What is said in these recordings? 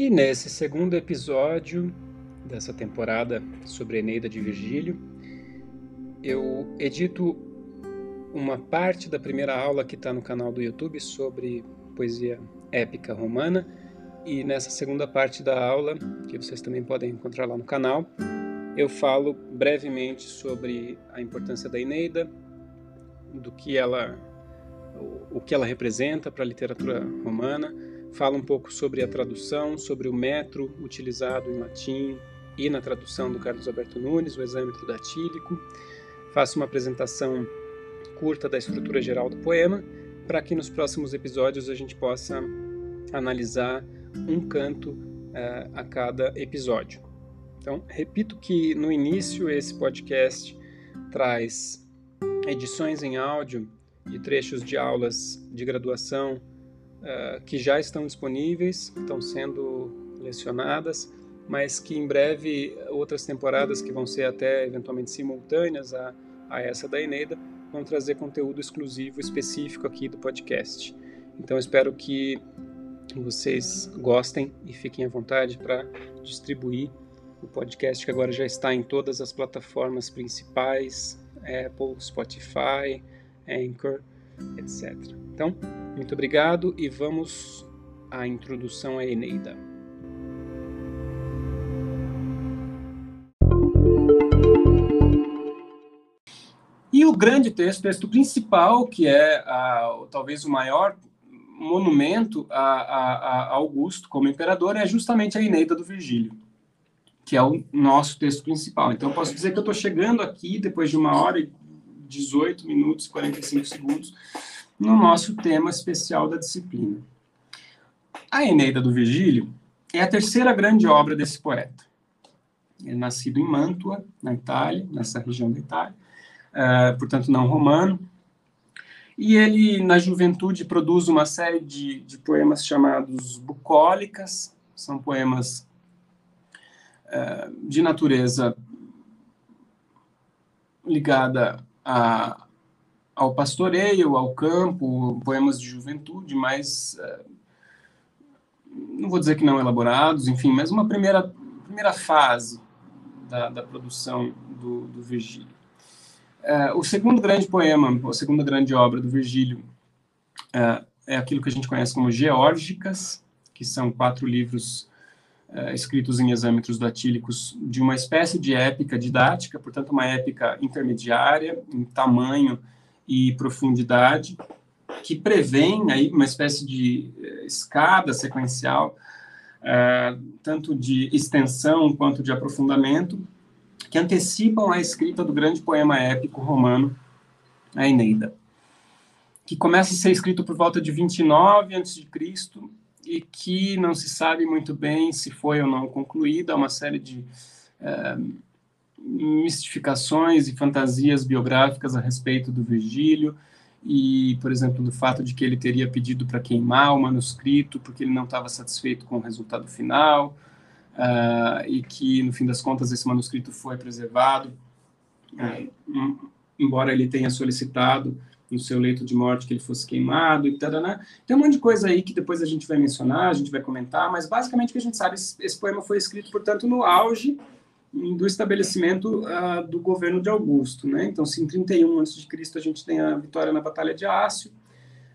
E nesse segundo episódio dessa temporada sobre Eneida de Virgílio, eu edito uma parte da primeira aula que está no canal do YouTube sobre poesia épica romana. E nessa segunda parte da aula, que vocês também podem encontrar lá no canal, eu falo brevemente sobre a importância da Eneida, do que ela, o que ela representa para a literatura romana, falo um pouco sobre a tradução, sobre o metro utilizado em latim e na tradução do Carlos Alberto Nunes, o exâmetro datílico. Faço uma apresentação curta da estrutura geral do poema, para que nos próximos episódios a gente possa analisar um canto uh, a cada episódio. Então, repito que no início esse podcast traz edições em áudio de trechos de aulas de graduação uh, que já estão disponíveis, estão sendo lecionadas, mas que em breve outras temporadas que vão ser até eventualmente simultâneas a, a essa da Eneida vão trazer conteúdo exclusivo específico aqui do podcast. Então espero que vocês gostem e fiquem à vontade para distribuir o podcast que agora já está em todas as plataformas principais, Apple, Spotify, Anchor, etc. Então, muito obrigado e vamos à introdução à Eneida. E o grande texto, texto principal, que é a, talvez o maior monumento a, a, a, Augusto como imperador, é justamente a Eneida do Virgílio, que é o nosso texto principal. Então, eu posso dizer que eu estou chegando aqui, depois de uma hora e 18 minutos e 45 segundos, no nosso tema especial da disciplina. A Eneida do Virgílio é a terceira grande obra desse poeta. Ele é nascido em Mantua, na Itália, nessa região da Itália, uh, portanto não romano, e ele, na juventude, produz uma série de, de poemas chamados bucólicas, são poemas uh, de natureza ligada a, ao pastoreio, ao campo, poemas de juventude, mas uh, não vou dizer que não elaborados, enfim, mas uma primeira, primeira fase da, da produção do, do Virgílio. Uh, o segundo grande poema, a segunda grande obra do Virgílio uh, é aquilo que a gente conhece como Geórgicas, que são quatro livros escritos em exâmetros datílicos de uma espécie de épica didática, portanto uma épica intermediária em tamanho e profundidade, que prevêem aí uma espécie de escada sequencial, tanto de extensão quanto de aprofundamento, que antecipam a escrita do grande poema épico romano, a Eneida, que começa a ser escrito por volta de 29 a.C. e que não se sabe muito bem se foi ou não concluída, uma série de é, mistificações e fantasias biográficas a respeito do Virgílio, e, por exemplo, do fato de que ele teria pedido para queimar o manuscrito porque ele não estava satisfeito com o resultado final, uh, e que, no fim das contas, esse manuscrito foi preservado, uh, embora ele tenha solicitado no seu leito de morte que ele fosse queimado e tal, né? Tem um monte de coisa aí que depois a gente vai mencionar, a gente vai comentar, mas basicamente o que a gente sabe, esse, esse poema foi escrito, portanto, no auge do estabelecimento uh, do governo de Augusto, né? Então, se em 31 a.C. a gente tem a vitória na Batalha de Ácio,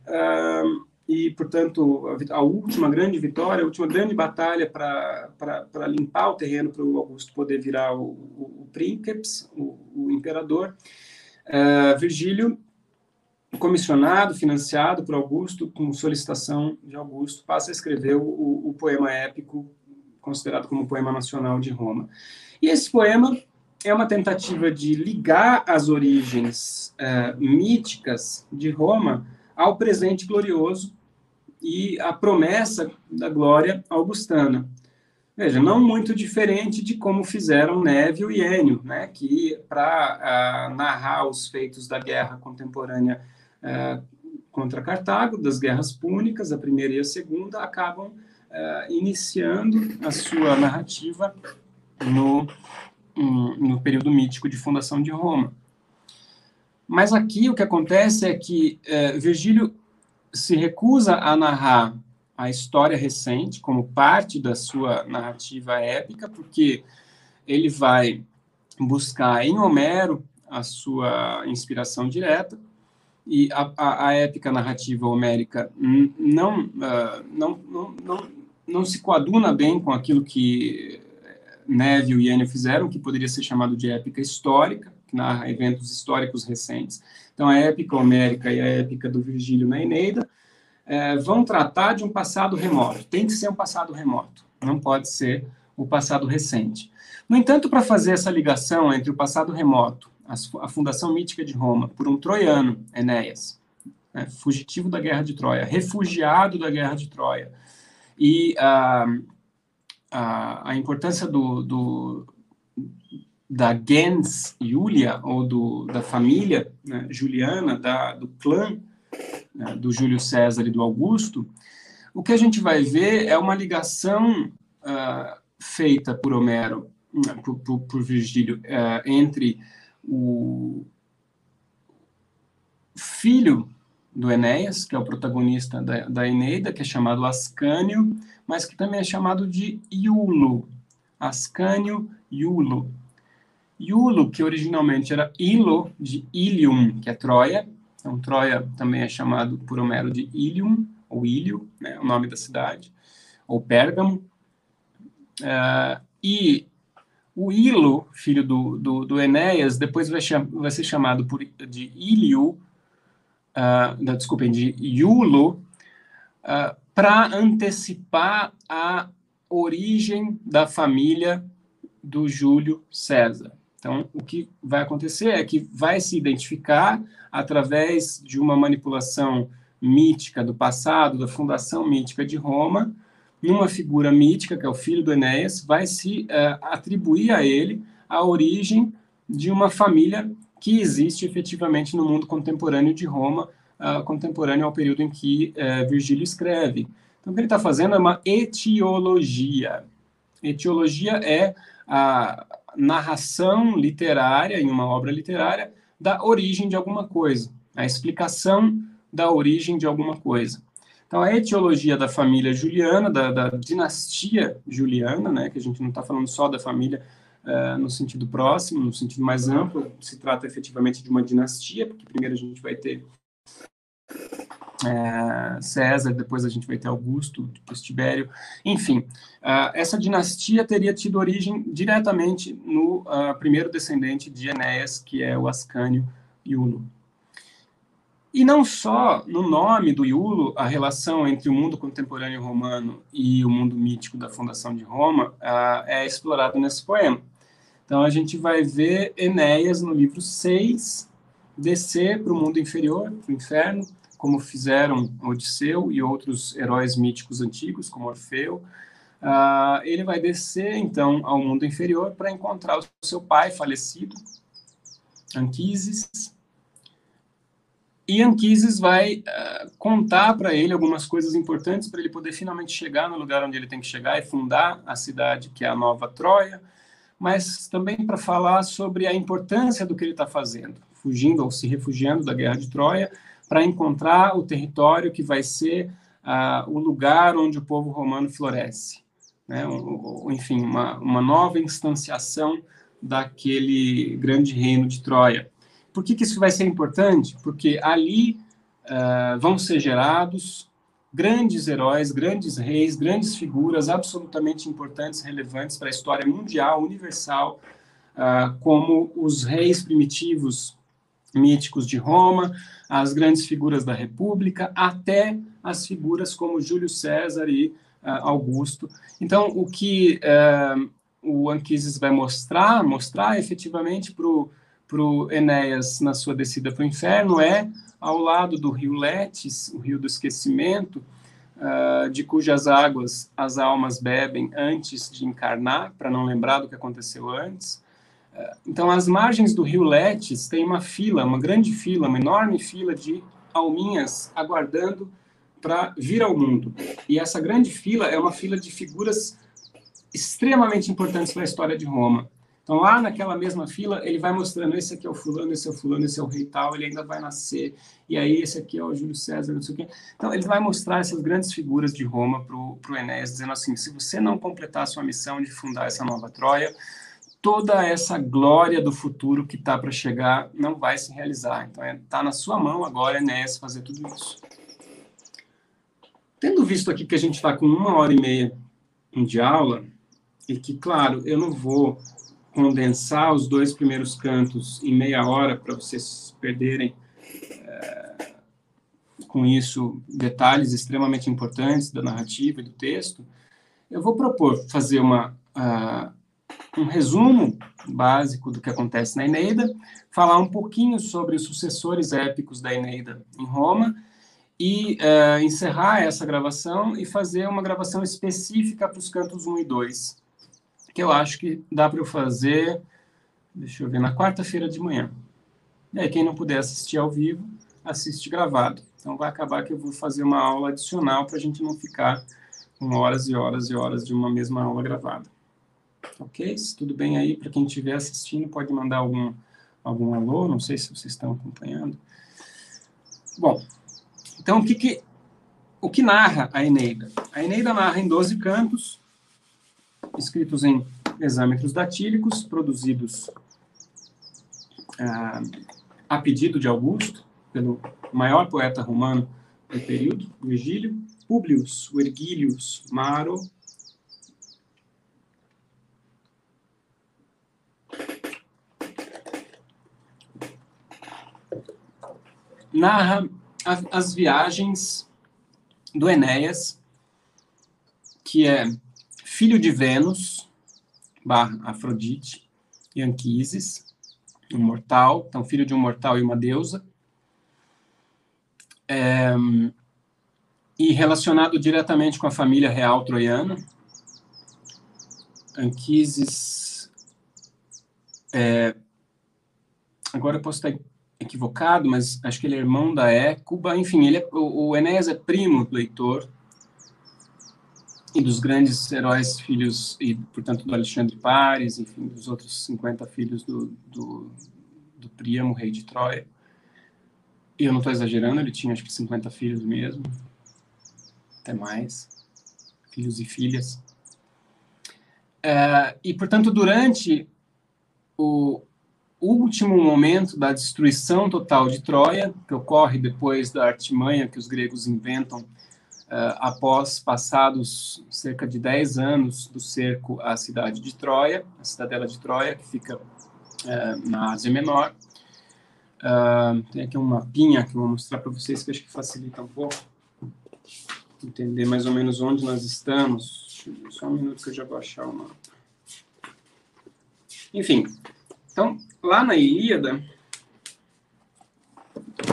uh, e, portanto, a, a, última grande vitória, a última grande batalha para limpar o terreno para o Augusto poder virar o, o, o o, o imperador. Uh, Virgílio, comissionado, financiado por Augusto, com solicitação de Augusto, passa a escrever o, o poema épico, considerado como poema nacional de Roma. E esse poema é uma tentativa de ligar as origens uh, míticas de Roma ao presente glorioso e a promessa da glória augustana. Veja, não muito diferente de como fizeram Névio e Enio, né, que para uh, narrar os feitos da guerra contemporânea uh, contra Cartago, das guerras púnicas, a primeira e a segunda, acabam uh, iniciando a sua narrativa no, no período mítico de fundação de Roma. Mas aqui o que acontece é que Virgílio se recusa a narrar a história recente como parte da sua narrativa épica, porque ele vai buscar em Homero a sua inspiração direta, e a, a, a épica narrativa homérica não, uh, não, não, não, não se coaduna bem com aquilo que Neville e Enio fizeram, que poderia ser chamado de épica histórica, que narra eventos históricos recentes. Então, a épica homérica e a épica do Virgílio na Eneida é, vão tratar de um passado remoto. Tem que ser um passado remoto, não pode ser o passado recente. No entanto, para fazer essa ligação entre o passado remoto, a fundação mítica de Roma, por um troiano, Enéas, né, fugitivo da guerra de Troia, refugiado da guerra de Troia, e a, a, importância do, do, da gens Julia, ou do, da família né, juliana, da, do clã né, do Júlio César e do Augusto, o que a gente vai ver é uma ligação uh, feita por Homero, por, por, por Virgílio, uh, entre o filho do Enéas, que é o protagonista da, da Eneida, que é chamado Ascânio, mas que também é chamado de Iulo. Ascânio Iulo. Iulo, que originalmente era Ilo, de Ilium, que é Troia. Então, Troia também é chamado por Homero de Ilium, ou Ilio, né, o nome da cidade, ou Pérgamo. Uh, e o Ilo, filho do, do, do Enéas, depois vai, vai, ser chamado por, de Ilio, uh, desculpem, de Iulo, uh, para antecipar a origem da família do Júlio César. Então, o que vai acontecer é que vai se identificar através de uma manipulação mítica do passado, da fundação mítica de Roma, numa figura mítica, que é o filho do Enéas, vai se uh, atribuir a ele a origem de uma família que existe efetivamente no mundo contemporâneo de Roma, uh, contemporâneo ao período em que uh, Virgílio escreve. Então, o que ele está fazendo é uma etiologia. Etiologia é a narração literária, em uma obra literária, da origem de alguma coisa, a explicação da origem de alguma coisa. Então, a etiologia da família juliana, da, da dinastia juliana, né, que a gente não está falando só da família uh, no sentido próximo, no sentido mais amplo, se trata efetivamente de uma dinastia, porque primeiro a gente vai ter é, César, depois a gente vai ter Augusto, depois Tibério, enfim, uh, essa dinastia teria tido origem diretamente no uh, primeiro descendente de Enéas, que é o Ascânio Iulo. E não só no nome do Iulo, a relação entre o mundo contemporâneo romano e o mundo mítico da fundação de Roma uh, é explorado nesse poema. Então a gente vai ver Enéas no livro 6 descer para o mundo inferior, para o inferno, como fizeram Odisseu e outros heróis míticos antigos, como Orfeu. Uh, ele vai descer, então, ao mundo inferior para encontrar o seu pai falecido, Anquises, e Anquises vai uh, contar para ele algumas coisas importantes para ele poder finalmente chegar no lugar onde ele tem que chegar e fundar a cidade que é a Nova Troia, mas também para falar sobre a importância do que ele está fazendo, fugindo ou se refugiando da guerra de Troia, para encontrar o território que vai ser uh, o lugar onde o povo romano floresce. Né? Um, enfim, uma, uma nova instanciação daquele grande reino de Troia. Por que, que isso vai ser importante? Porque ali uh, vão ser gerados grandes heróis, grandes reis, grandes figuras absolutamente importantes, relevantes para a história mundial, universal, uh, como os reis primitivos míticos de Roma, as grandes figuras da República, até as figuras como Júlio César e uh, Augusto. Então, o que uh, o Anquises vai mostrar, mostrar efetivamente para o Enéas na sua descida para o inferno é ao lado do rio Letes, o rio do esquecimento, uh, de cujas águas as almas bebem antes de encarnar, para não lembrar do que aconteceu antes. Então, às margens do rio Letes tem uma fila, uma grande fila, uma enorme fila de alminhas aguardando para vir ao mundo. E essa grande fila é uma fila de figuras extremamente importantes para a história de Roma Então, lá naquela mesma fila, ele vai mostrando: esse aqui é o fulano, esse é o fulano, esse é o rei tal, ele ainda vai nascer, e aí esse aqui é o Júlio César, não sei o quê. Então, ele vai mostrar essas grandes figuras de Roma para o Enéas, dizendo assim: se você não completar a sua missão de fundar essa nova Troia, toda essa glória do futuro que está para chegar não vai se realizar. Então, está é, tá na sua mão agora, Enéas, fazer tudo isso. Tendo visto aqui que a gente está com uma hora e meia de aula, e que, claro, eu não vou condensar os dois primeiros cantos em meia hora para vocês perderem é, com isso detalhes extremamente importantes da narrativa e do texto, eu vou propor fazer uma, uh, um resumo básico do que acontece na Eneida, falar um pouquinho sobre os sucessores épicos da Eneida em Roma e uh, encerrar essa gravação e fazer uma gravação específica para os cantos 1 e 2 que eu acho que dá para eu fazer, deixa eu ver, na quarta-feira de manhã. E aí, quem não puder assistir ao vivo, assiste gravado. Então, vai acabar que eu vou fazer uma aula adicional para a gente não ficar com horas e horas e horas de uma mesma aula gravada. Ok? Se tudo bem aí, para quem estiver assistindo, pode mandar algum, algum alô, não sei se vocês estão acompanhando. Bom, então, o que, que, o que narra a Eneida? A Eneida narra em 12 cantos, escritos em exâmetros datílicos, produzidos ah, a pedido de Augusto, pelo maior poeta romano do período, Virgílio, Publius Vergilius Maro, narra as viagens do Enéas, que é filho de Vênus, barra Afrodite, e Anquises, um mortal, então filho de um mortal e uma deusa, é, e relacionado diretamente com a família real troiana. Anquises, é, agora eu posso estar equivocado, mas acho que ele é irmão da Écuba, enfim, ele é, o, o Enéas é primo do Heitor, e dos grandes heróis filhos, e portanto do Alexandre Pares, enfim, dos outros 50 filhos do, do, do Príamo, rei de Troia. E eu não estou exagerando, ele tinha acho que 50 filhos mesmo, até mais, filhos e filhas. É, e, portanto, durante o último momento da destruição total de Troia, que ocorre depois da artimanha que os gregos inventam Uh, após passados cerca de 10 anos do cerco à cidade de Troia, a cidadela de Troia, que fica uh, na Ásia Menor. Uh, tem aqui um mapinha que eu vou mostrar para vocês que acho que facilita um pouco entender mais ou menos onde nós estamos. Só um minuto que eu já vou achar o mapa. Enfim, então, lá na Ilíada,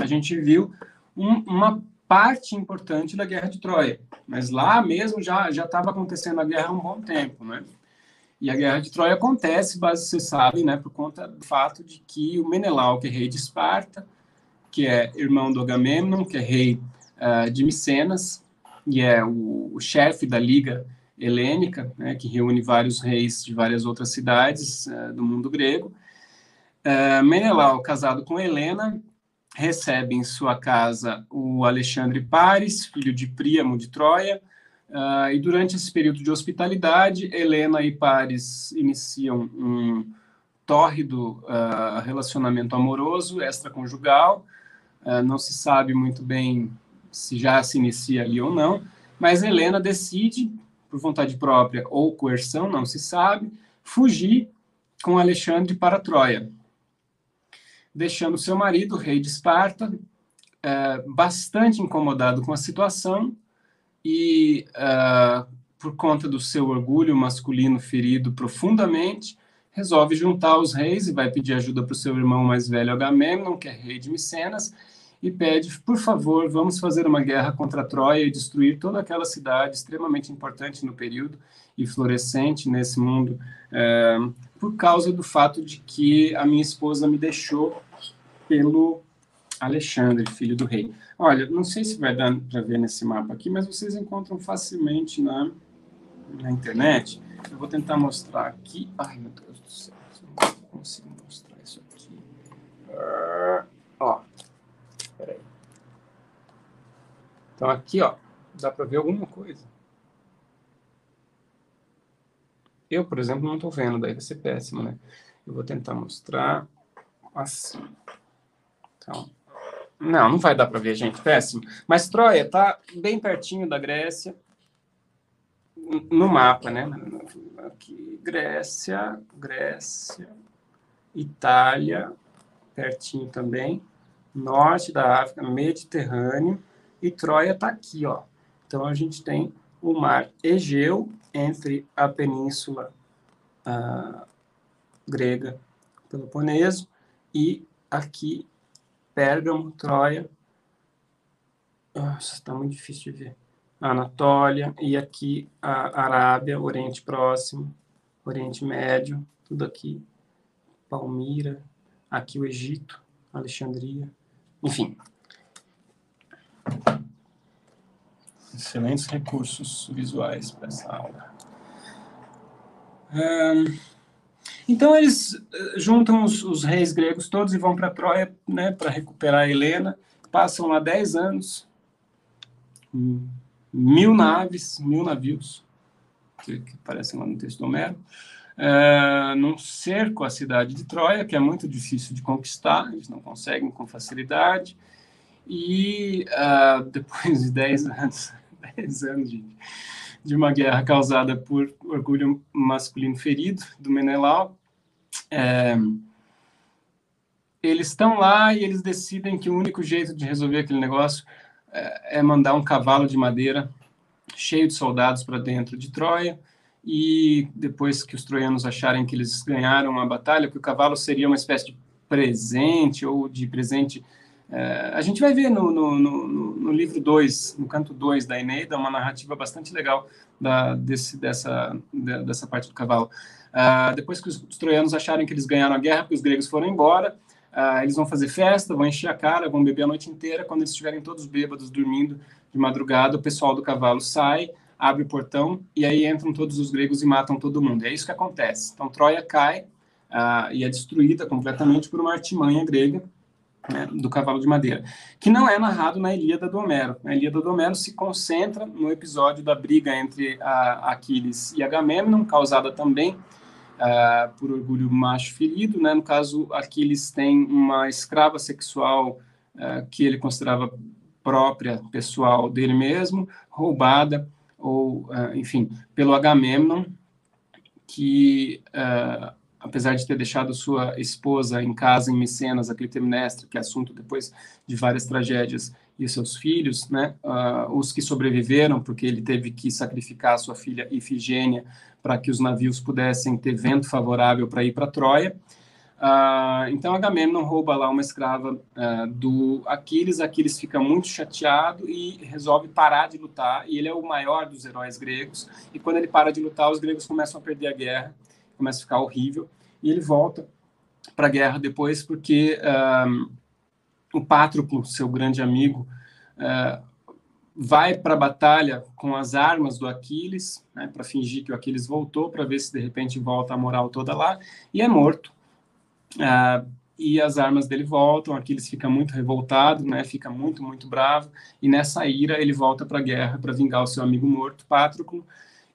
a gente viu um, uma parte importante da Guerra de Troia. Mas lá mesmo já já estava acontecendo a guerra há um bom tempo, né? E a Guerra de Troia acontece, base, vocês sabem, né, por conta do fato de que o Menelau, que é rei de Esparta, que é irmão do Agamemnon, que é rei uh, de Micenas, e é o, o chefe da Liga Helênica, né, que reúne vários reis de várias outras cidades uh, do mundo grego. Uh, Menelau, casado com Helena, recebe em sua casa o Alexandre Pares, filho de Príamo de Troia, uh, e durante esse período de hospitalidade, Helena e Pares iniciam um tórrido uh, relacionamento amoroso, extraconjugal, não se sabe muito bem se já se inicia ali ou não, mas Helena decide, por vontade própria ou coerção, não se sabe, fugir com Alexandre para Troia deixando seu marido, rei de Esparta, é, bastante incomodado com a situação e, é, por conta do seu orgulho masculino ferido profundamente, resolve juntar os reis e vai pedir ajuda para o seu irmão mais velho Agamemnon, que é rei de Micenas, e pede, por favor, vamos fazer uma guerra contra Troia e destruir toda aquela cidade extremamente importante no período e florescente nesse mundo, é, por causa do fato de que a minha esposa me deixou pelo Alexandre, filho do rei. Olha, não sei se vai dar para ver nesse mapa aqui, mas vocês encontram facilmente na, na internet. Eu vou tentar mostrar aqui. Ai, meu Deus do céu. consigo mostrar isso aqui. Uh, ó, peraí. Então aqui, ó, dá para ver alguma coisa. Eu, por exemplo, não estou vendo, daí vai ser péssimo, né? Eu vou tentar mostrar assim. Então, não, não vai dar para ver, gente, péssimo. Mas Troia tá bem pertinho da Grécia, no mapa, né? Aqui, Grécia, Grécia, Itália, pertinho também, norte da África, Mediterrâneo, e Troia está aqui, ó. Então a gente tem o mar Egeu entre a península uh, grega, Peloponeso, e aqui Pérgamo, Troia. Está muito difícil de ver. Anatólia, e aqui a Arábia, Oriente Próximo, Oriente Médio, tudo aqui. Palmira, aqui o Egito, Alexandria, enfim. Excelentes recursos visuais para essa aula. então eles eh, juntam os, os, reis gregos todos e vão para Troia né, para recuperar Helena. Passam lá 10 anos. Mil naves, mil navios, que, que aparecem lá no texto do Homero, é, num cerco à cidade de Troia, que é muito difícil de conquistar, eles não conseguem com facilidade, e uh, depois de 10 anos, 10 anos de, de, uma guerra causada por orgulho masculino ferido do Menelau, é, eles estão lá e eles decidem que o único jeito de resolver aquele negócio é, é mandar um cavalo de madeira cheio de soldados para dentro de Troia e depois que os troianos acharem que eles ganharam a batalha, que o cavalo seria uma espécie de presente ou de presente. É, a gente vai ver no, no, no, no livro 2, no canto 2 da Eneida, uma narrativa bastante legal da, desse, dessa, dessa parte do cavalo. Uh, depois que os, os troianos acharem que eles ganharam a guerra, porque os gregos foram embora, Uh, eles vão fazer festa, vão encher a cara, vão beber a noite inteira. Quando eles estiverem todos bêbados, dormindo de madrugada, o pessoal do cavalo sai, abre o portão e aí entram todos os gregos e matam todo mundo. É isso que acontece. Então Troia cai e é destruída completamente por uma artimanha grega né, do cavalo de madeira, que não é narrado na Ilíada do Homero. A Ilíada do Homero se concentra no episódio da briga entre Aquiles e Agamemnon, causada também uh, por orgulho macho ferido, né? No caso, Aquiles tem uma escrava sexual uh, que ele considerava própria, pessoal dele mesmo, roubada, ou, uh, enfim, pelo Agamemnon, que, apesar de ter deixado sua esposa em casa em Micenas, a Clitemnestra, que é assunto depois de várias tragédias, e seus filhos, né, os que sobreviveram, porque ele teve que sacrificar sua filha Ifigênia para que os navios pudessem ter vento favorável para ir para Troia. Uh, então Agamemnon rouba lá uma escrava uh, do Aquiles. Aquiles fica muito chateado e resolve parar de lutar. E ele é o maior dos heróis gregos. E quando ele para de lutar, os gregos começam a perder a guerra, começa a ficar horrível. E ele volta para a guerra depois porque uh, o Pátroclo, seu grande amigo, vai para a batalha com as armas do Aquiles, né, para fingir que o Aquiles voltou, para ver se de repente volta a moral toda lá, e é morto. Ah, e as armas dele voltam, Aquiles fica muito revoltado, né, fica muito, muito bravo, e nessa ira ele volta para a guerra para vingar o seu amigo morto, Patroclo,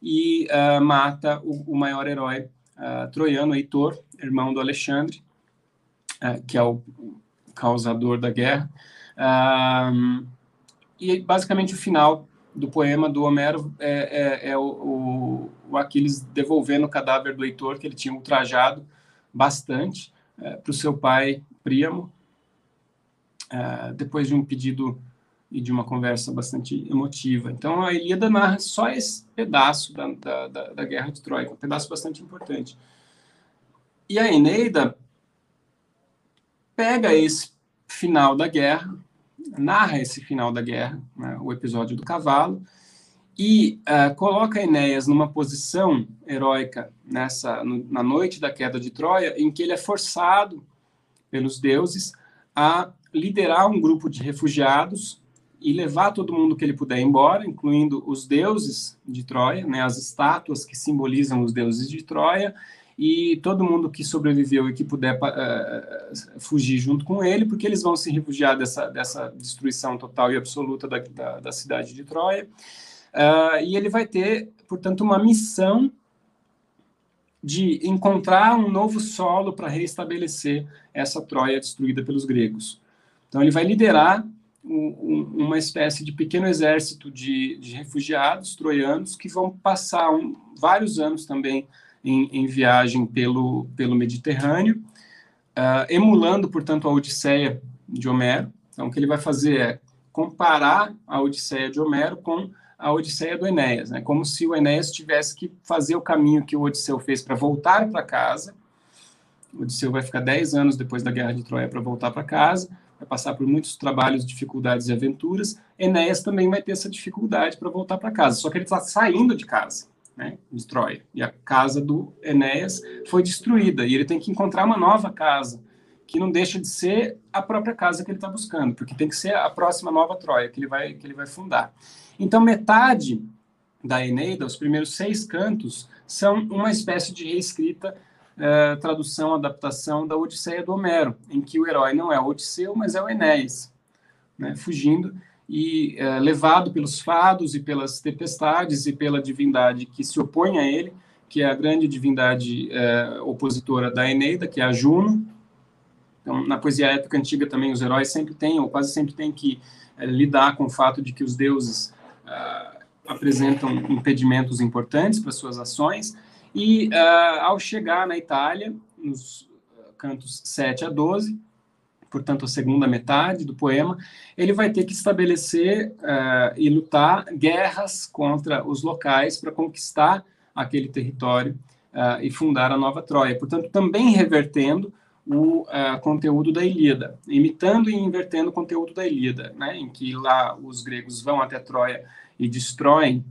e uh, mata o, o, maior herói uh, troiano, Heitor, irmão do Alexandre, uh, que é o causador da guerra. Uh, e basicamente o final do poema do Homero é, é, é o, o, Aquiles devolvendo o cadáver do Heitor, que ele tinha ultrajado bastante, é, para o seu pai Príamo, é, depois de um pedido e de uma conversa bastante emotiva. Então a Ilíada narra só esse pedaço da, da, da, da Guerra de Troia, um pedaço bastante importante. E a Eneida pega esse final da guerra narra esse final da guerra, né, o episódio do cavalo, e uh, coloca Enéas numa posição heróica nessa no, na noite da queda de Troia, em que ele é forçado pelos deuses a liderar um grupo de refugiados e levar todo mundo que ele puder embora, incluindo os deuses de Troia, né, as estátuas que simbolizam os deuses de Troia, e todo mundo que sobreviveu e que puder uh, fugir junto com ele, porque eles vão se refugiar dessa, dessa destruição total e absoluta da, da, da cidade de Troia. Uh, e ele vai ter, portanto, uma missão de encontrar um novo solo para reestabelecer essa Troia destruída pelos gregos. Então, ele vai liderar um, uma espécie de pequeno exército de, de refugiados troianos que vão passar um, vários anos também em, em, viagem pelo, pelo Mediterrâneo, uh, emulando, portanto, a Odisseia de Homero. Então, o que ele vai fazer é comparar a Odisseia de Homero com a Odisseia do Enéas, né? como se o Enéas tivesse que fazer o caminho que o Odisseu fez para voltar para casa. O Odisseu vai ficar 10 anos depois da Guerra de Troia para voltar para casa, vai passar por muitos trabalhos, dificuldades e aventuras. Enéas também vai ter essa dificuldade para voltar para casa, só que ele está saindo de casa, né, de Troia. E a casa do Enéas foi destruída e ele tem que encontrar uma nova casa, que não deixa de ser a própria casa que ele está buscando, porque tem que ser a próxima nova Troia que ele vai que ele vai fundar. Então metade da Eneida, os primeiros seis cantos, são uma espécie de reescrita é, tradução, adaptação da Odisseia do Homero, em que o herói não é o Odisseu, mas é o Enéas, né, fugindo e é, levado pelos fados e pelas tempestades e pela divindade que se opõe a ele, que é a grande divindade é, opositora da Eneida, que é a Juno. Então, na poesia épica antiga também os heróis sempre têm, ou quase sempre têm que é, lidar com o fato de que os deuses é, apresentam impedimentos importantes para suas ações, e uh, ao chegar na Itália, nos cantos 7 a 12, portanto a segunda metade do poema, ele vai ter que estabelecer uh, e lutar guerras contra os locais para conquistar aquele território uh, e fundar a nova Troia. Portanto, também revertendo o uh, conteúdo da Ilíada, imitando e invertendo o conteúdo da Ilíada, né, em que lá os gregos vão até Troia e destroem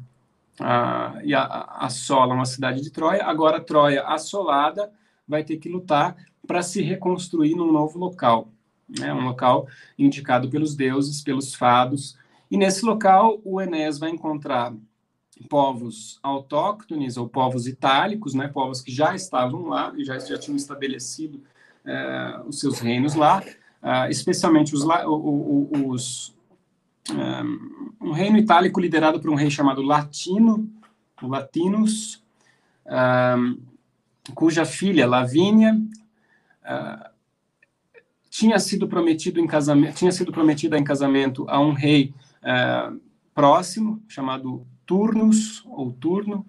e assolam a cidade de Troia. Agora, Troia assolada vai ter que lutar para se reconstruir num novo local, né? um local indicado pelos deuses, pelos fados. E nesse local, o Enéas vai encontrar povos autóctones ou povos itálicos, né? povos que já estavam lá e já, já tinham estabelecido uh, os seus reinos lá, uh, especialmente os, os, um reino itálico liderado por um rei chamado Latino, Latinus, um, cuja filha Lavínia uh, tinha sido prometido em casamento, tinha sido prometida em casamento a um rei uh, próximo chamado Turnus ou Turno,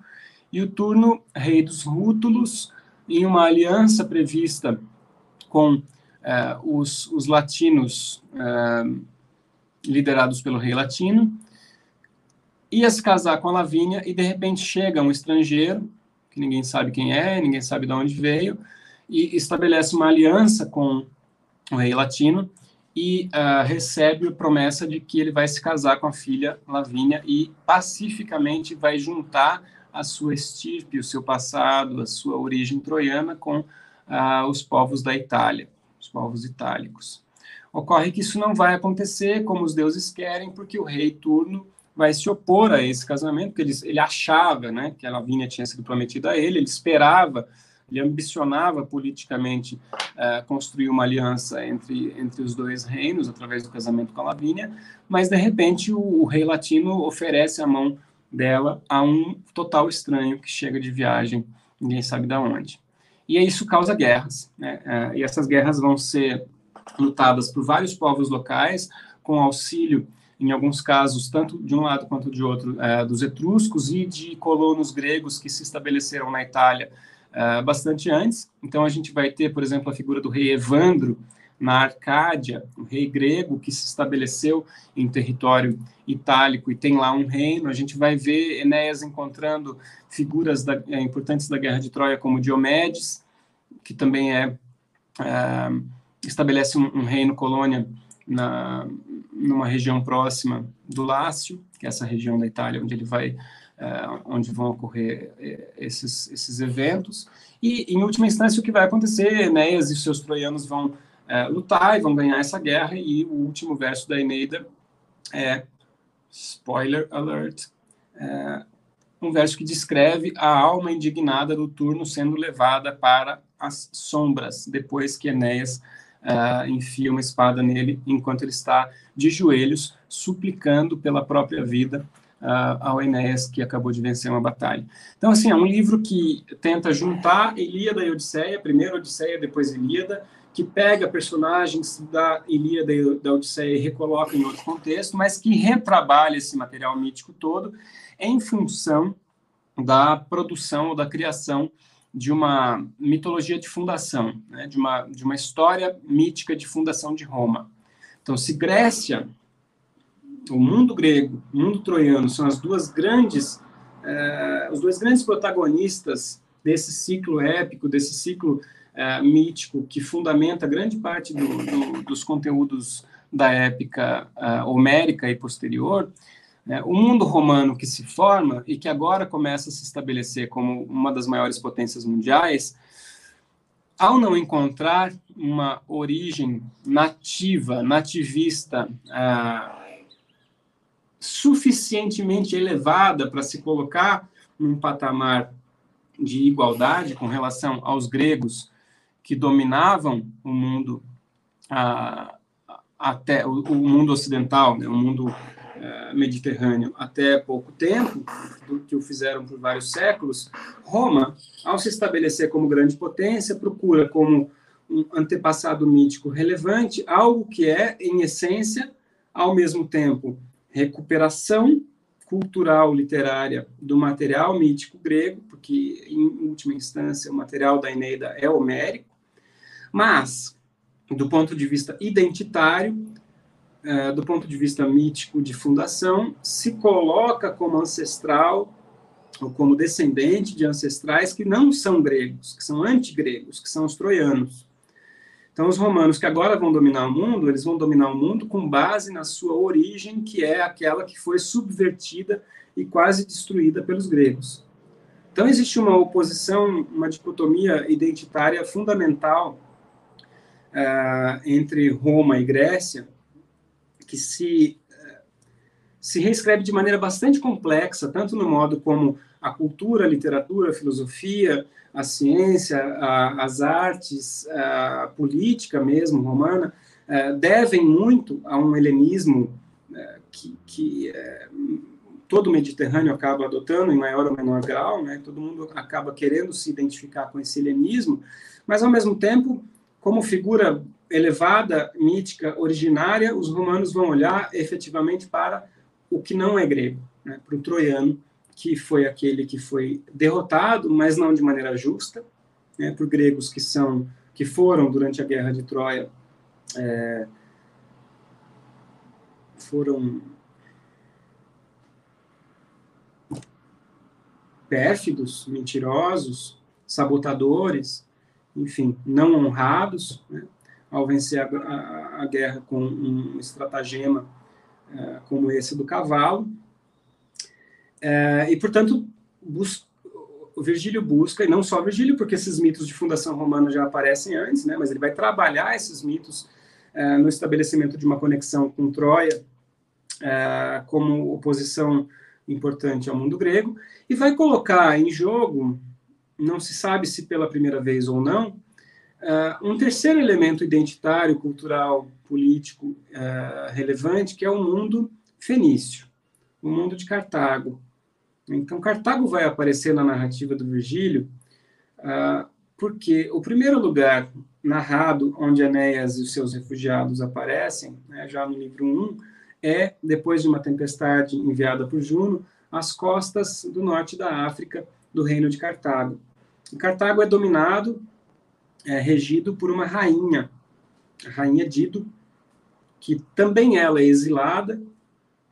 e o Turno, rei dos Rútulos, em uma aliança prevista com uh, os, os latinos liderados pelo rei latino, ia se casar com a Lavínia e de repente chega um estrangeiro, que ninguém sabe quem é, ninguém sabe de onde veio, e estabelece uma aliança com o rei latino e uh, recebe a promessa de que ele vai se casar com a filha Lavínia e pacificamente vai juntar a sua estirpe, o seu passado, a sua origem troiana com uh, os povos da Itália, os povos itálicos. Ocorre que isso não vai acontecer como os deuses querem, porque o rei Turno vai se opor a esse casamento, porque ele, ele achava né, que a Lavínia tinha sido prometida a ele, ele esperava, ele ambicionava politicamente uh, construir uma aliança entre, entre os dois reinos através do casamento com a Lavínia, mas de repente o, o rei latino oferece a mão dela a um total estranho que chega de viagem, ninguém sabe de onde. E isso causa guerras, né? Uh, e essas guerras vão ser lutadas por vários povos locais, com auxílio, em alguns casos, tanto de um lado quanto de outro, é, dos etruscos e de colonos gregos que se estabeleceram na Itália é, bastante antes. Então, a gente vai ter, por exemplo, a figura do rei Evandro na Arcádia, um rei grego que se estabeleceu em território itálico e tem lá um reino. A gente vai ver Enéas encontrando figuras da, é, importantes da Guerra de Troia, como Diomedes, que também é, é estabelece um, um reino colônia na, numa região próxima do Lácio, que é essa região da Itália onde ele vai, uh, onde vão ocorrer uh, esses, esses eventos. E, em última instância, o que vai acontecer, Enéas e seus troianos vão uh, lutar e vão ganhar essa guerra, e o último verso da Eneida é, spoiler alert, um verso que descreve a alma indignada do turno sendo levada para as sombras, depois que Enéas uh, enfia uma espada nele, enquanto ele está de joelhos, suplicando pela própria vida uh, ao Enéas, que acabou de vencer uma batalha. Então, assim, é um livro que tenta juntar Ilíada e Odisseia, primeiro Odisseia, depois Ilíada, que pega personagens da Ilíada e da Odisseia e recoloca em outro contexto, mas que retrabalha esse material mítico todo em função da produção ou da criação de uma mitologia de fundação, né, de, uma, de uma história mítica de fundação de Roma. Então, se Grécia, o mundo grego, o mundo troiano são as duas grandes, eh, os dois grandes protagonistas desse ciclo épico, desse ciclo eh, mítico que fundamenta grande parte do, do, dos conteúdos da épica uh, homérica e posterior, né, o mundo romano que se forma e que agora começa a se estabelecer como uma das maiores potências mundiais, ao não encontrar uma origem nativa, nativista, ah, suficientemente elevada para se colocar num patamar de igualdade com relação aos gregos que dominavam o mundo ah, até o, o, mundo ocidental, né, o mundo eh, mediterrâneo até pouco tempo, do que o fizeram por vários séculos, Roma, ao se estabelecer como grande potência, procura como um antepassado mítico relevante algo que é, em essência, ao mesmo tempo, recuperação cultural literária do material mítico grego, porque, em última instância, o material da Eneida é homérico, mas, do ponto de vista identitário, é, do ponto de vista mítico de fundação, se coloca como ancestral ou como descendente de ancestrais que não são gregos, que são antigregos, que são os troianos. Então, os romanos que agora vão dominar o mundo, eles vão dominar o mundo com base na sua origem, que é aquela que foi subvertida e quase destruída pelos gregos. Então, existe uma oposição, uma dicotomia identitária fundamental uh, entre Roma e Grécia, que se, se reescreve de maneira bastante complexa, tanto no modo como a cultura, a literatura, a filosofia, a ciência, a, as artes, a política mesmo romana, é, devem muito a um helenismo é, que, que todo o Mediterrâneo acaba adotando em maior ou menor grau, né? todo mundo acaba querendo se identificar com esse helenismo, mas ao mesmo tempo, como figura elevada, mítica, originária, os romanos vão olhar efetivamente para o que não é grego, né, para o troiano, que foi aquele que foi derrotado, mas não de maneira justa, né, por gregos que são que foram durante a guerra de Troia é, foram pérfidos, mentirosos, sabotadores, enfim, não honrados, né? Ao vencer a, a, a guerra com um estratagema é, como esse do cavalo. É, e, portanto, o Virgílio busca, e não só Virgílio, porque esses mitos de fundação romana já aparecem antes, né, mas ele vai trabalhar esses mitos é, no estabelecimento de uma conexão com Troia, como oposição importante ao mundo grego, e vai colocar em jogo, não se sabe se pela primeira vez ou não, Uh, um terceiro elemento identitário, cultural, político uh, relevante, que é o mundo fenício, o mundo de Cartago. Então, Cartago vai aparecer na narrativa do Virgílio, uh, porque o primeiro lugar narrado onde Enéas e os seus refugiados aparecem, né, já no livro 1, é, depois de uma tempestade enviada por Juno, as costas do norte da África, do reino de Cartago. Cartago é dominado é regido por uma rainha, a rainha Dido, que também ela é exilada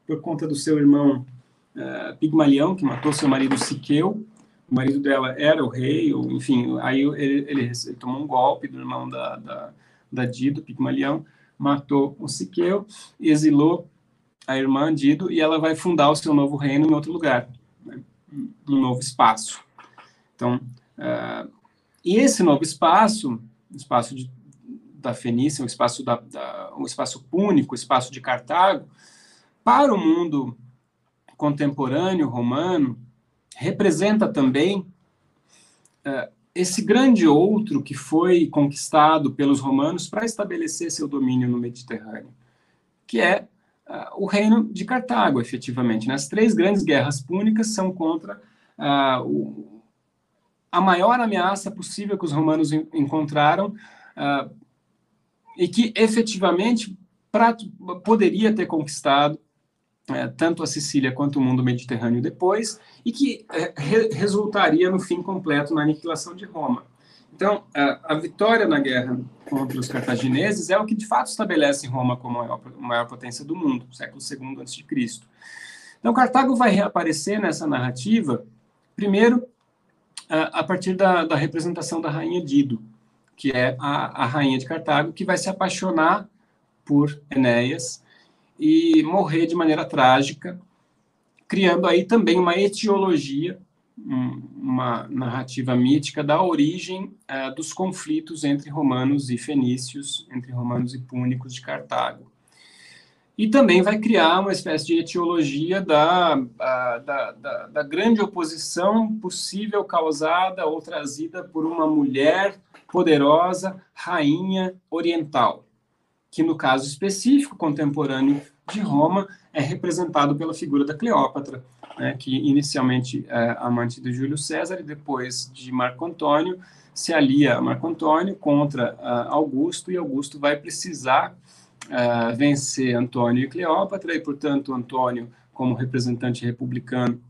por conta do seu irmão uh, Pigmalião, que matou seu marido Siqueu. O marido dela era o rei, ou, enfim, aí ele, ele, ele, tomou um golpe do irmão da, da, da Dido, Pigmalião, matou o Siqueu, exilou a irmã Dido e ela vai fundar o seu novo reino em outro lugar, né, um novo espaço. Então, uh, e esse novo espaço, espaço de, da Fenícia, o espaço, da, da, espaço púnico, o espaço de Cartago, para o mundo contemporâneo romano, representa também uh, esse grande outro que foi conquistado pelos romanos para estabelecer seu domínio no Mediterrâneo, que é uh, o reino de Cartago, efetivamente. Né? As três grandes guerras púnicas são contra uh, o, a maior ameaça possível que os romanos encontraram uh, e que efetivamente poderia ter conquistado é, tanto a Sicília quanto o mundo mediterrâneo depois, e que é, re resultaria no fim completo na aniquilação de Roma. Então, a, a, vitória na guerra contra os cartagineses é o que de fato estabelece Roma como a maior, maior potência do mundo, século II a.C. Então, Cartago vai reaparecer nessa narrativa, primeiro, a, a partir da, da, representação da rainha Dido, que é a, a rainha de Cartago, que vai se apaixonar por Enéas e morrer de maneira trágica, criando aí também uma etiologia, uma narrativa mítica da origem uh, dos conflitos entre romanos e fenícios, entre romanos e púnicos de Cartago. E também vai criar uma espécie de etiologia da, da, da, da grande oposição possível causada ou trazida por uma mulher poderosa, rainha oriental que no caso específico contemporâneo de Roma é representado pela figura da Cleópatra, né, que inicialmente é amante de Júlio César e depois de Marco Antônio se alia a Marco Antônio contra uh, Augusto e Augusto vai precisar uh, vencer Antônio e Cleópatra e portanto Antônio como representante republicano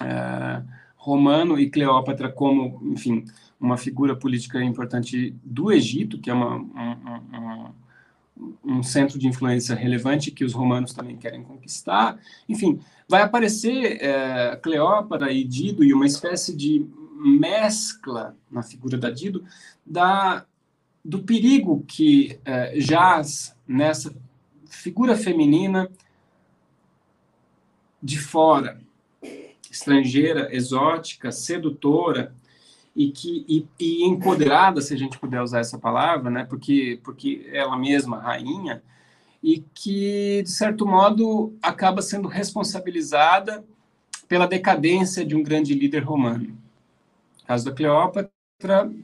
uh, romano e Cleópatra como enfim uma figura política importante do Egito que é uma, uma um centro de influência relevante que os romanos também querem conquistar. Enfim, vai aparecer é, Cleópatra e Dido e uma espécie de mescla na figura da Dido da, do perigo que é, jaz nessa figura feminina de fora, estrangeira, exótica, sedutora, e que e, e, empoderada, se a gente puder usar essa palavra, né? Porque porque ela mesma rainha e que de certo modo acaba sendo responsabilizada pela decadência de um grande líder romano. No caso da Cleópatra,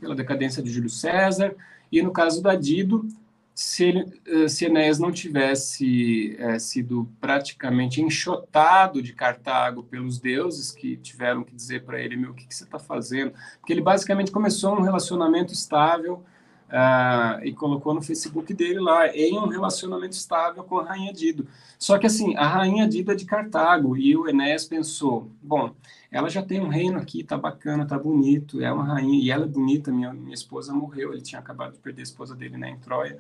pela decadência de Júlio César, e no caso da Dido, se, ele, eh, se Enéas não tivesse é, sido praticamente enxotado de Cartago pelos deuses que tiveram que dizer para ele, meu, o que, que você está fazendo? Porque ele basicamente começou um relacionamento estável uh, e colocou no Facebook dele lá, em um relacionamento estável com a Rainha Dido. Só que assim, a Rainha Dido é de Cartago, e o Enéas pensou, bom, ela já tem um reino aqui, tá bacana, tá bonito, é uma rainha, e ela é bonita, minha, minha esposa morreu, ele tinha acabado de perder a esposa dele né, em Troia,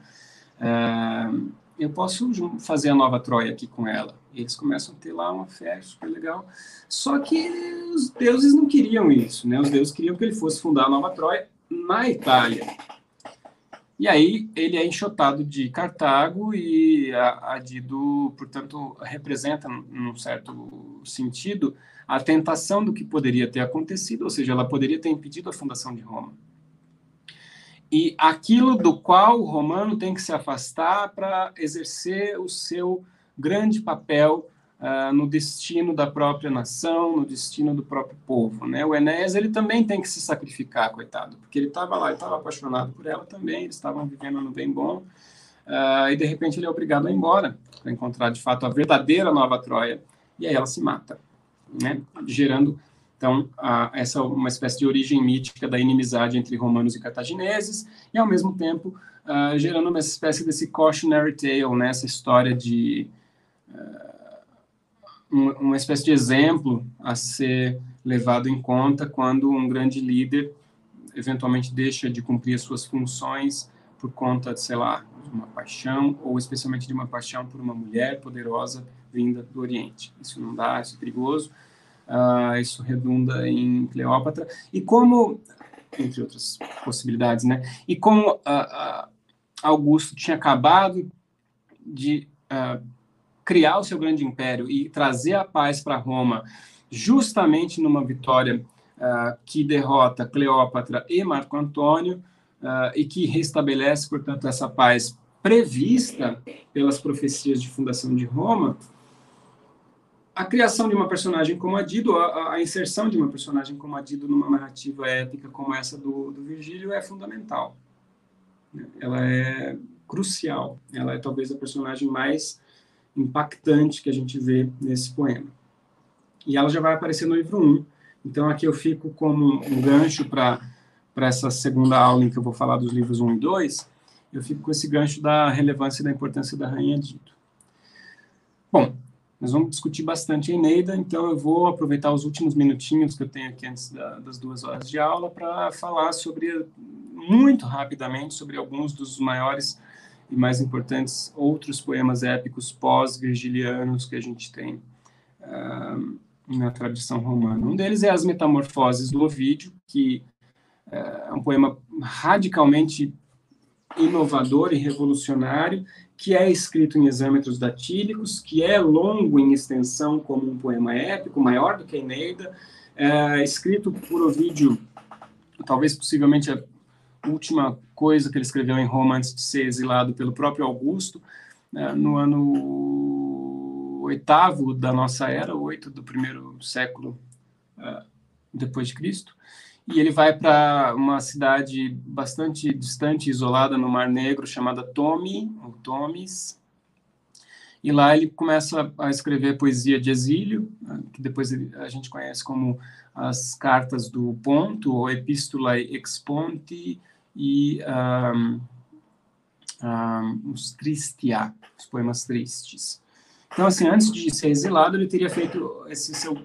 uh, eu posso fazer a nova Troia aqui com ela. Eles começam a ter lá uma festa super legal. Só que os deuses não queriam isso, né? Os deuses queriam que ele fosse fundar a nova Troia na Itália. E aí ele é enxotado de Cartago e a, a Dido, portanto, representa, num certo sentido, a tentação do que poderia ter acontecido, ou seja, ela poderia ter impedido a fundação de Roma. E aquilo do qual o romano tem que se afastar para exercer o seu grande papel uh, no destino da própria nação, no destino do próprio povo. Né? O Enéas ele também tem que se sacrificar, coitado, porque ele estava lá, ele estava apaixonado por ela também, eles estavam vivendo no bem bom, uh, e de repente ele é obrigado a ir embora para encontrar de fato a verdadeira Nova Troia, e aí ela se mata, né? gerando então, essa é uma espécie de origem mítica da inimizade entre romanos e cartagineses, e ao mesmo tempo uh, gerando uma espécie desse cautionary tale, né, essa história de uma espécie de exemplo a ser levado em conta quando um grande líder eventualmente deixa de cumprir as suas funções por conta, de, sei lá, de uma paixão, ou especialmente de uma paixão por uma mulher poderosa vinda do Oriente. Isso não dá, isso é perigoso, uh, isso redunda em Cleópatra. E como, entre outras possibilidades, né? E como uh, uh, Augusto tinha acabado de criar o seu grande império e trazer a paz para Roma, justamente numa vitória uh, que derrota Cleópatra e Marco Antônio uh, e que restabelece, portanto, essa paz prevista pelas profecias de fundação de Roma, a criação de uma personagem como a Dido, a, a, inserção de uma personagem como a Dido numa narrativa épica como essa do, do Virgílio é fundamental. Ela é crucial. Ela é talvez a personagem mais impactante que a gente vê nesse poema. E ela já vai aparecer no livro 1. Então aqui eu fico como um gancho para essa segunda aula em que eu vou falar dos livros 1 e 2, eu fico com esse gancho da relevância e da importância da Rainha Dido. Bom, nós vamos discutir bastante a Eneida, então eu vou aproveitar os últimos minutinhos que eu tenho aqui antes da, das duas horas de aula para falar sobre, muito rapidamente, sobre alguns dos maiores e mais importantes outros poemas épicos pós-virgilianos que a gente tem uh, na tradição romana. Um deles é as Metamorfoses do Ovídio, que uh, é um poema radicalmente inovador e revolucionário, que é escrito em exâmetros datílicos, que é longo em extensão como um poema épico, maior do que a Eneida, é, escrito por Ovídio, talvez possivelmente a última coisa que ele escreveu em Roma antes de ser exilado pelo próprio Augusto, é, no ano oitavo da nossa era, oito do primeiro século é, depois de Cristo, e ele vai para uma cidade bastante distante, isolada no Mar Negro, chamada Tomi, ou Tomis, e lá ele começa a escrever poesia de exílio, que depois a gente conhece como as cartas do ponto, ou Epístola Exponti, e um, um, os Tristia, os poemas tristes. Então, assim, antes de ser exilado, ele teria feito esse seu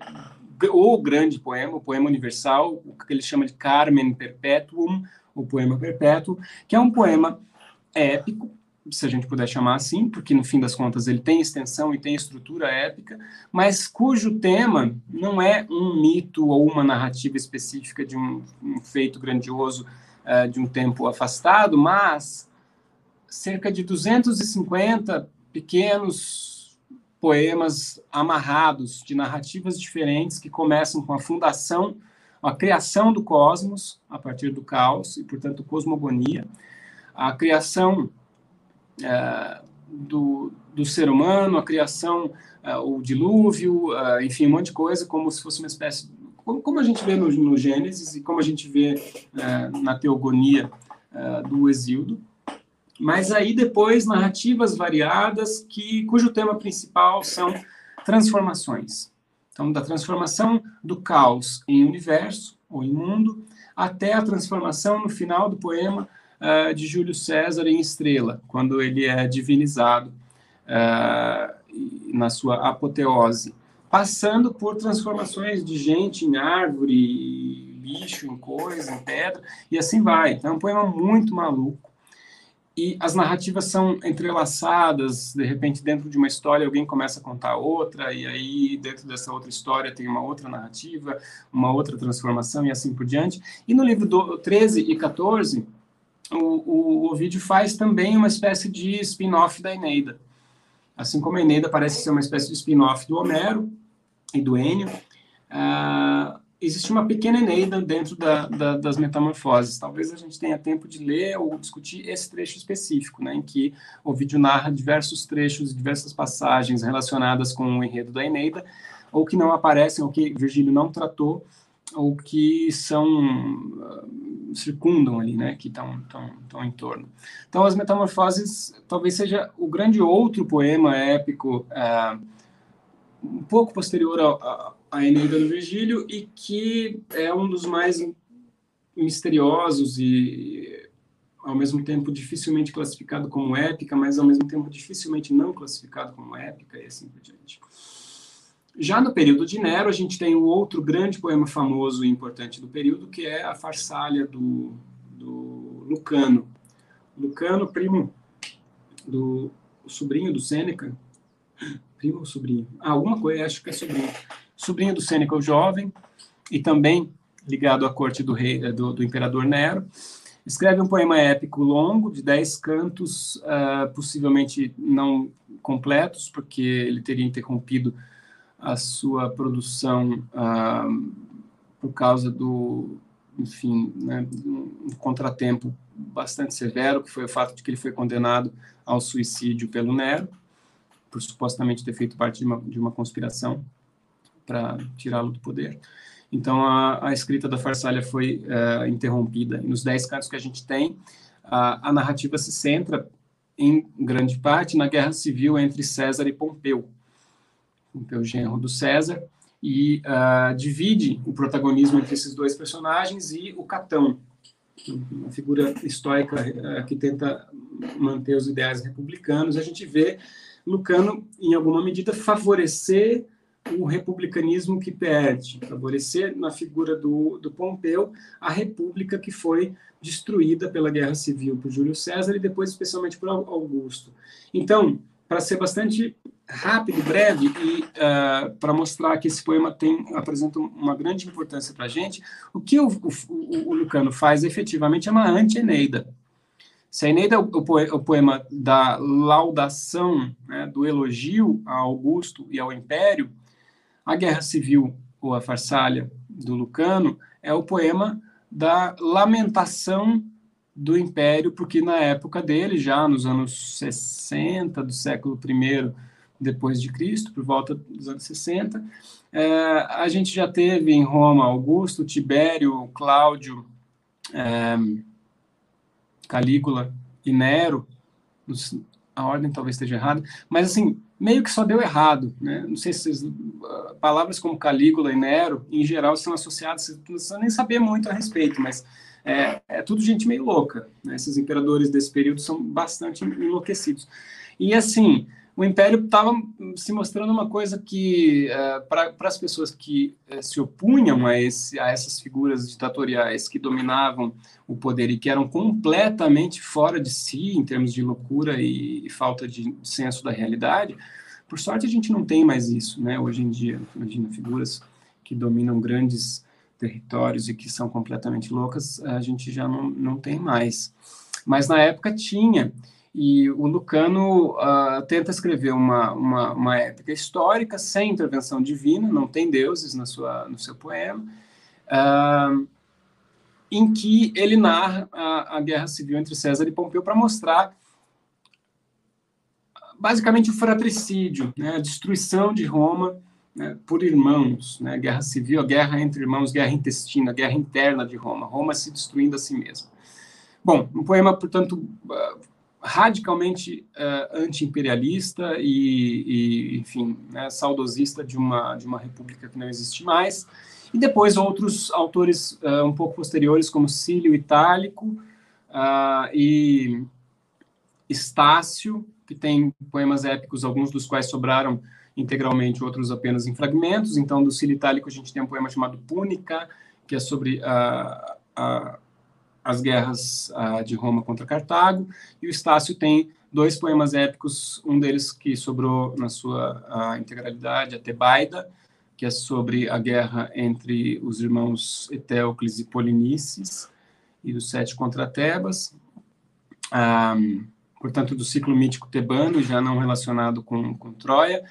o grande poema, o poema universal, o que ele chama de Carmen Perpetuum, o poema perpétuo, que é um poema épico, se a gente puder chamar assim, porque no fim das contas ele tem extensão e tem estrutura épica, mas cujo tema não é um mito ou uma narrativa específica de um, um feito grandioso uh, de um tempo afastado, mas cerca de 250 pequenos poemas amarrados de narrativas diferentes que começam com a fundação, a criação do cosmos a partir do caos e, portanto, cosmogonia, a criação é, do, do ser humano, a criação, é, o dilúvio, é, enfim, um monte de coisa, como se fosse uma espécie, como, como a gente vê no, no Gênesis e como a gente vê é, na teogonia é, do Exíodo. Mas aí depois narrativas variadas que cujo tema principal são transformações. Então, da transformação do caos em universo ou em mundo até a transformação no final do poema uh, de Júlio César em estrela, quando ele é divinizado uh, na sua apoteose, passando por transformações de gente em árvore, bicho em coisa, em pedra, e assim vai. Então, é um poema muito maluco e as narrativas são entrelaçadas, de repente dentro de uma história alguém começa a contar outra, e aí dentro dessa outra história tem uma outra narrativa, uma outra transformação e assim por diante. E no livro do 13 e 14, o, o, o vídeo faz também uma espécie de spin-off da Eneida. Assim como a Eneida parece ser uma espécie de spin-off do Homero e do Enio, uh, existe uma pequena Eneida dentro da, da, das metamorfoses. Talvez a gente tenha tempo de ler ou discutir esse trecho específico, né, em que o vídeo narra diversos trechos, diversas passagens relacionadas com o enredo da Eneida, ou que não aparecem, ou que Virgílio não tratou, ou que são uh, circundam ali, né, que estão estão em torno. Então, as Metamorfoses talvez seja o grande outro poema épico uh, um pouco posterior ao, a Eneida do Virgílio e que é um dos mais misteriosos e ao mesmo tempo dificilmente classificado como épica, mas ao mesmo tempo dificilmente não classificado como épica e assim por diante. Já no período de Nero, a gente tem o outro grande poema famoso e importante do período, que é a Farsália do, do Lucano. Lucano, primo do sobrinho do Sêneca, primo ou sobrinho? Ah, alguma coisa, acho que é sobrinho sobrinho do Sêneca o Jovem, e também ligado à corte do, rei, eh, do, do imperador Nero. Escreve um poema épico longo, de dez cantos, uh, possivelmente não completos, porque ele teria interrompido a sua produção uh, por causa do, enfim, né, um contratempo bastante severo, que foi o fato de que ele foi condenado ao suicídio pelo Nero, por supostamente ter feito parte de uma, de uma conspiração para tirá-lo do poder. Então, a, a escrita da Farsália foi uh, interrompida. E nos dez cantos que a gente tem, a narrativa se centra, em grande parte, na guerra civil entre César e Pompeu. Pompeu, genro do César, e uh, divide o protagonismo entre esses dois personagens e o Catão, uma figura histórica uh, que tenta manter os ideais republicanos. A gente vê Lucano, em alguma medida, favorecer o republicanismo que perde, favorecer na figura do, do Pompeu a república que foi destruída pela guerra civil por Júlio César e depois especialmente por Augusto. Então, para ser bastante rápido, breve e uh, para mostrar que esse poema tem apresenta uma grande importância para a gente, o que o, o, o, Lucano faz efetivamente é uma anti-Eneida. Se a Eneida é o, poema da laudação, né, do elogio a Augusto e ao Império, a Guerra Civil, ou a Farsália, do Lucano, é o poema da lamentação do Império, porque na época dele, já nos anos 60 do século I depois de Cristo, por volta dos anos 60, é, a gente já teve em Roma Augusto, Tibério, Cláudio, é, Calígula e Nero, a ordem talvez esteja errada, mas assim, meio que só deu errado, né? Não sei se vocês, uh, palavras como Calígula e Nero, em geral, são associadas, não precisa nem saber muito a respeito, mas é, é tudo gente meio louca, né? Esses imperadores desse período são bastante enlouquecidos. E assim, o Império estava se mostrando uma coisa que, uh, para as pessoas que uh, se opunham a, esse, a essas figuras ditatoriais que dominavam o poder e que eram completamente fora de si em termos de loucura e, e falta de senso da realidade, por sorte a gente não tem mais isso, né? Hoje em dia, imagina figuras que dominam grandes territórios e que são completamente loucas, a gente já não, não tem mais. Mas na época tinha. E o Lucano uh, tenta escrever uma, uma, uma, épica histórica sem intervenção divina, não tem deuses na sua, no seu poema, uh, em que ele narra a, a, guerra civil entre César e Pompeu para mostrar basicamente o fratricídio, né, a destruição de Roma né, por irmãos, né, guerra civil, guerra entre irmãos, guerra intestina, guerra interna de Roma, Roma se destruindo a si mesma. Bom, um poema, portanto, uh, radicalmente uh, anti-imperialista e, e, enfim, né, saudosista de uma, de uma república que não existe mais. E depois outros autores uh, um pouco posteriores, como Cílio Itálico uh, e Estácio, que tem poemas épicos, alguns dos quais sobraram integralmente, outros apenas em fragmentos. Então, do Cílio Itálico, a gente tem um poema chamado Púnica, que é sobre a, a as guerras uh, de Roma contra Cartago, e o Estácio tem dois poemas épicos, um deles que sobrou na sua integralidade, a Tebaida, que é sobre a guerra entre os irmãos Eteocles e Polinices, e dos sete contra Tebas, um, portanto, do ciclo mítico tebano, já não relacionado com, com Troia,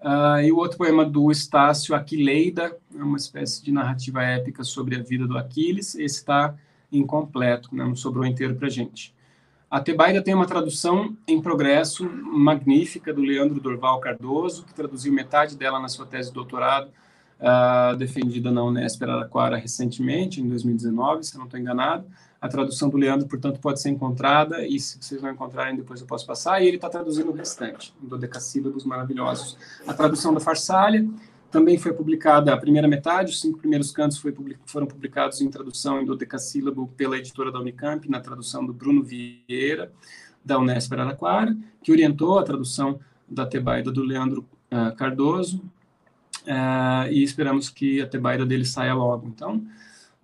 Uh, e o outro poema do Estácio, Aquileida, é uma espécie de narrativa épica sobre a vida do Aquiles. Esse está incompleto, né? não sobrou inteiro para a gente. A Tebaida tem uma tradução em progresso magnífica do Leandro Dorval Cardoso, que traduziu metade dela na sua tese de doutorado, uh, defendida na Unesp Araraquara recentemente, em 2019, se eu não estou enganado. A tradução do Leandro, portanto, pode ser encontrada, e se vocês não encontrarem, depois eu posso passar, e ele está traduzindo o restante, em dodecassílabos maravilhosos. A tradução da Farsália, também foi publicada a primeira metade, os cinco primeiros cantos foram publicados em tradução em dodecassílabo pela editora da Unicamp, na tradução do Bruno Vieira, da Unesp Araraquara, que orientou a tradução da Tebaida do Leandro uh, Cardoso, uh, e esperamos que a Tebaida dele saia logo. Então,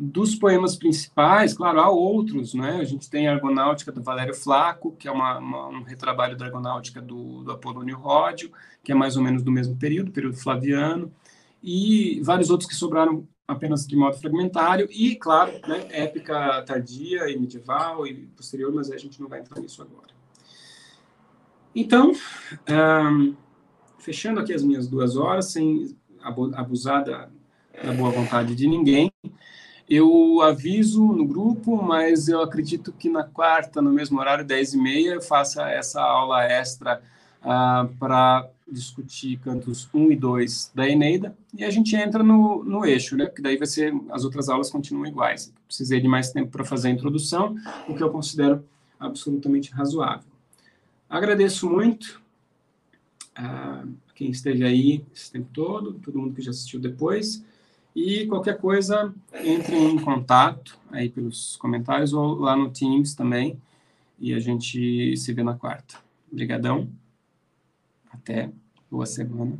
dos poemas principais, claro, há outros, né? A gente tem a Argonáutica do Valério Flaco, que é uma, uma, um retrabalho da Argonáutica do, do Apolônio Ródio, que é mais ou menos do mesmo período, período flaviano e vários outros que sobraram apenas de modo fragmentário, e, claro, né, épica tardia e medieval e posterior, mas a gente não vai entrar nisso agora. Então, um, fechando aqui as minhas duas horas, sem abusar da, da boa vontade de ninguém, eu aviso no grupo, mas eu acredito que na quarta, no mesmo horário, 10 e meia, faça essa aula extra uh, para discutir cantos 1 e 2 da Eneida, e a gente entra no, no eixo, né, que daí vai ser, as outras aulas continuam iguais. Precisei de mais tempo para fazer a introdução, o que eu considero absolutamente razoável. Agradeço muito a quem esteve aí esse tempo todo, todo mundo que já assistiu depois, e qualquer coisa, entre em contato aí pelos comentários ou lá no Teams também, e a gente se vê na quarta. Obrigadão. Até. Boa semana.